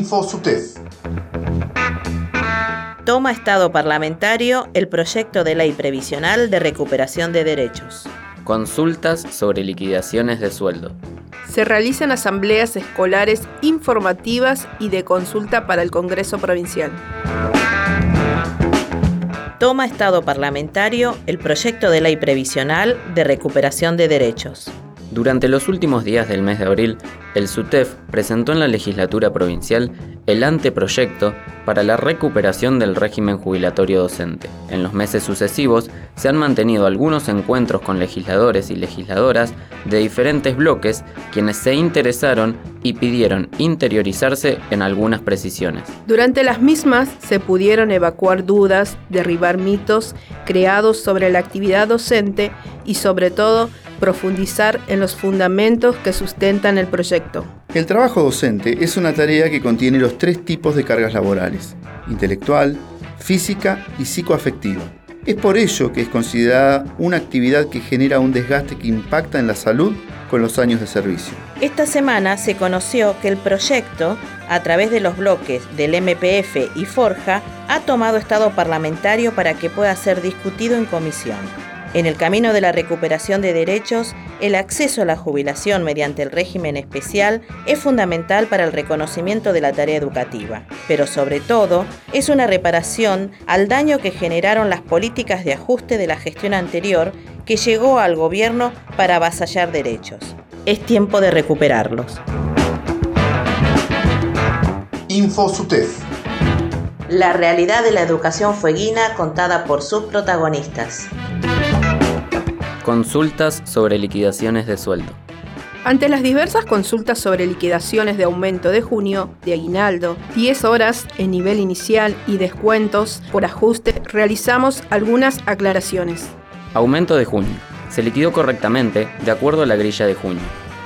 InfoSUTEF. Toma estado parlamentario el proyecto de ley previsional de recuperación de derechos. Consultas sobre liquidaciones de sueldo. Se realizan asambleas escolares informativas y de consulta para el Congreso Provincial. Toma estado parlamentario el proyecto de ley previsional de recuperación de derechos. Durante los últimos días del mes de abril, el SUTEF presentó en la legislatura provincial el anteproyecto para la recuperación del régimen jubilatorio docente. En los meses sucesivos se han mantenido algunos encuentros con legisladores y legisladoras de diferentes bloques quienes se interesaron y pidieron interiorizarse en algunas precisiones. Durante las mismas se pudieron evacuar dudas, derribar mitos creados sobre la actividad docente y sobre todo profundizar en los fundamentos que sustentan el proyecto. El trabajo docente es una tarea que contiene los tres tipos de cargas laborales, intelectual, física y psicoafectiva. Es por ello que es considerada una actividad que genera un desgaste que impacta en la salud con los años de servicio. Esta semana se conoció que el proyecto, a través de los bloques del MPF y Forja, ha tomado estado parlamentario para que pueda ser discutido en comisión. En el camino de la recuperación de derechos, el acceso a la jubilación mediante el régimen especial es fundamental para el reconocimiento de la tarea educativa, pero sobre todo es una reparación al daño que generaron las políticas de ajuste de la gestión anterior que llegó al gobierno para avasallar derechos. Es tiempo de recuperarlos. InfoSUTEF. La realidad de la educación fueguina contada por sus protagonistas. Consultas sobre liquidaciones de sueldo. Ante las diversas consultas sobre liquidaciones de aumento de junio, de aguinaldo, 10 horas en nivel inicial y descuentos por ajuste, realizamos algunas aclaraciones. Aumento de junio. Se liquidó correctamente de acuerdo a la grilla de junio.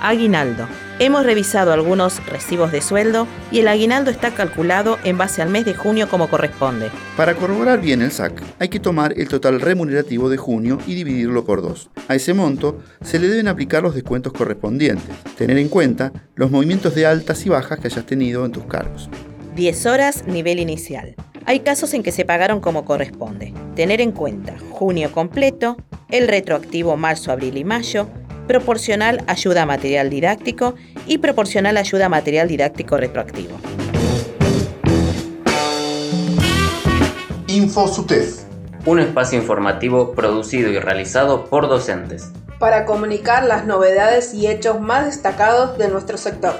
Aguinaldo. Hemos revisado algunos recibos de sueldo y el aguinaldo está calculado en base al mes de junio como corresponde. Para corroborar bien el SAC, hay que tomar el total remunerativo de junio y dividirlo por dos. A ese monto se le deben aplicar los descuentos correspondientes. Tener en cuenta los movimientos de altas y bajas que hayas tenido en tus cargos. 10 horas nivel inicial. Hay casos en que se pagaron como corresponde. Tener en cuenta junio completo, el retroactivo marzo, abril y mayo, proporcional ayuda material didáctico y proporcional ayuda material didáctico retroactivo. InfoSUTEF. Un espacio informativo producido y realizado por docentes. Para comunicar las novedades y hechos más destacados de nuestro sector.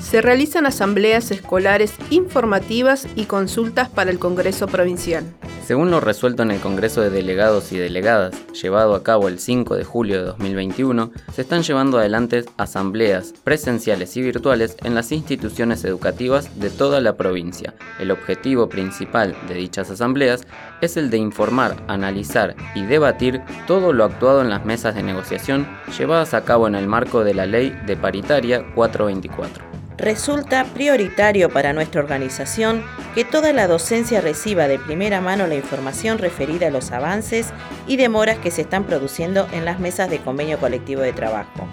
Se realizan asambleas escolares informativas y consultas para el Congreso Provincial. Según lo resuelto en el Congreso de Delegados y Delegadas, llevado a cabo el 5 de julio de 2021, se están llevando adelante asambleas presenciales y virtuales en las instituciones educativas de toda la provincia. El objetivo principal de dichas asambleas es el de informar, analizar y debatir todo lo actuado en las mesas de negociación llevadas a cabo en el marco de la Ley de Paritaria 424 resulta prioritario para nuestra organización que toda la docencia reciba de primera mano la información referida a los avances y demoras que se están produciendo en las mesas de convenio colectivo de trabajo,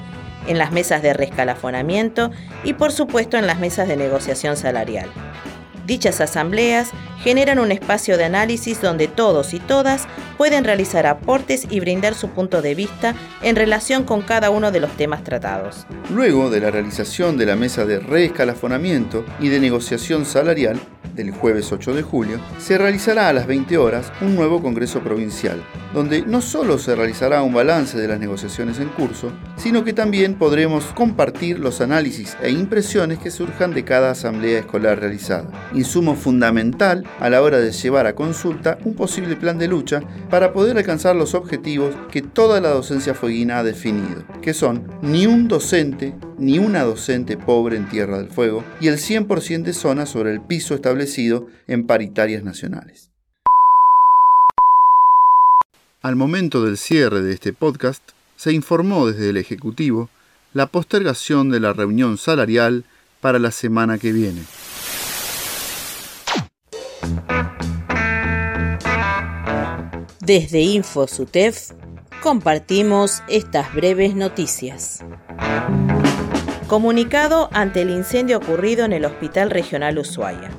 en las mesas de rescalafonamiento y por supuesto en las mesas de negociación salarial. Dichas asambleas generan un espacio de análisis donde todos y todas pueden realizar aportes y brindar su punto de vista en relación con cada uno de los temas tratados. Luego de la realización de la mesa de reescalafonamiento y de negociación salarial, del jueves 8 de julio, se realizará a las 20 horas un nuevo Congreso Provincial, donde no solo se realizará un balance de las negociaciones en curso, sino que también podremos compartir los análisis e impresiones que surjan de cada asamblea escolar realizada, insumo fundamental a la hora de llevar a consulta un posible plan de lucha para poder alcanzar los objetivos que toda la docencia fueguina ha definido, que son ni un docente ni una docente pobre en Tierra del Fuego y el 100% de zonas sobre el piso establecido en paritarias nacionales. Al momento del cierre de este podcast, se informó desde el Ejecutivo la postergación de la reunión salarial para la semana que viene. Desde InfoSUTEF compartimos estas breves noticias. Comunicado ante el incendio ocurrido en el Hospital Regional Ushuaia.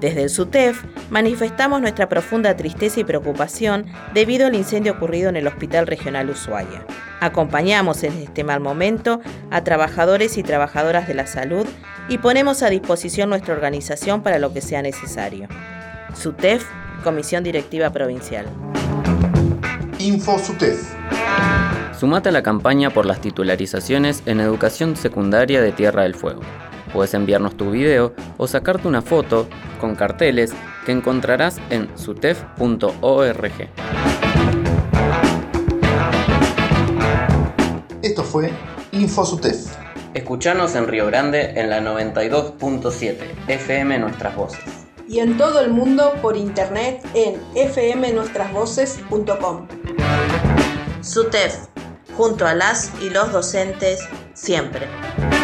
Desde el SUTEF manifestamos nuestra profunda tristeza y preocupación debido al incendio ocurrido en el Hospital Regional Ushuaia. Acompañamos en este mal momento a trabajadores y trabajadoras de la salud y ponemos a disposición nuestra organización para lo que sea necesario. SUTEF, Comisión Directiva Provincial. InfoSUTEF. Sumate a la campaña por las titularizaciones en educación secundaria de Tierra del Fuego. Puedes enviarnos tu video o sacarte una foto con carteles que encontrarás en sutef.org. Esto fue InfoSUTEF. Escuchanos en Río Grande en la 92.7 FM Nuestras Voces. Y en todo el mundo por internet en fmnuestrasvoces.com. SUTEF, junto a las y los docentes, siempre.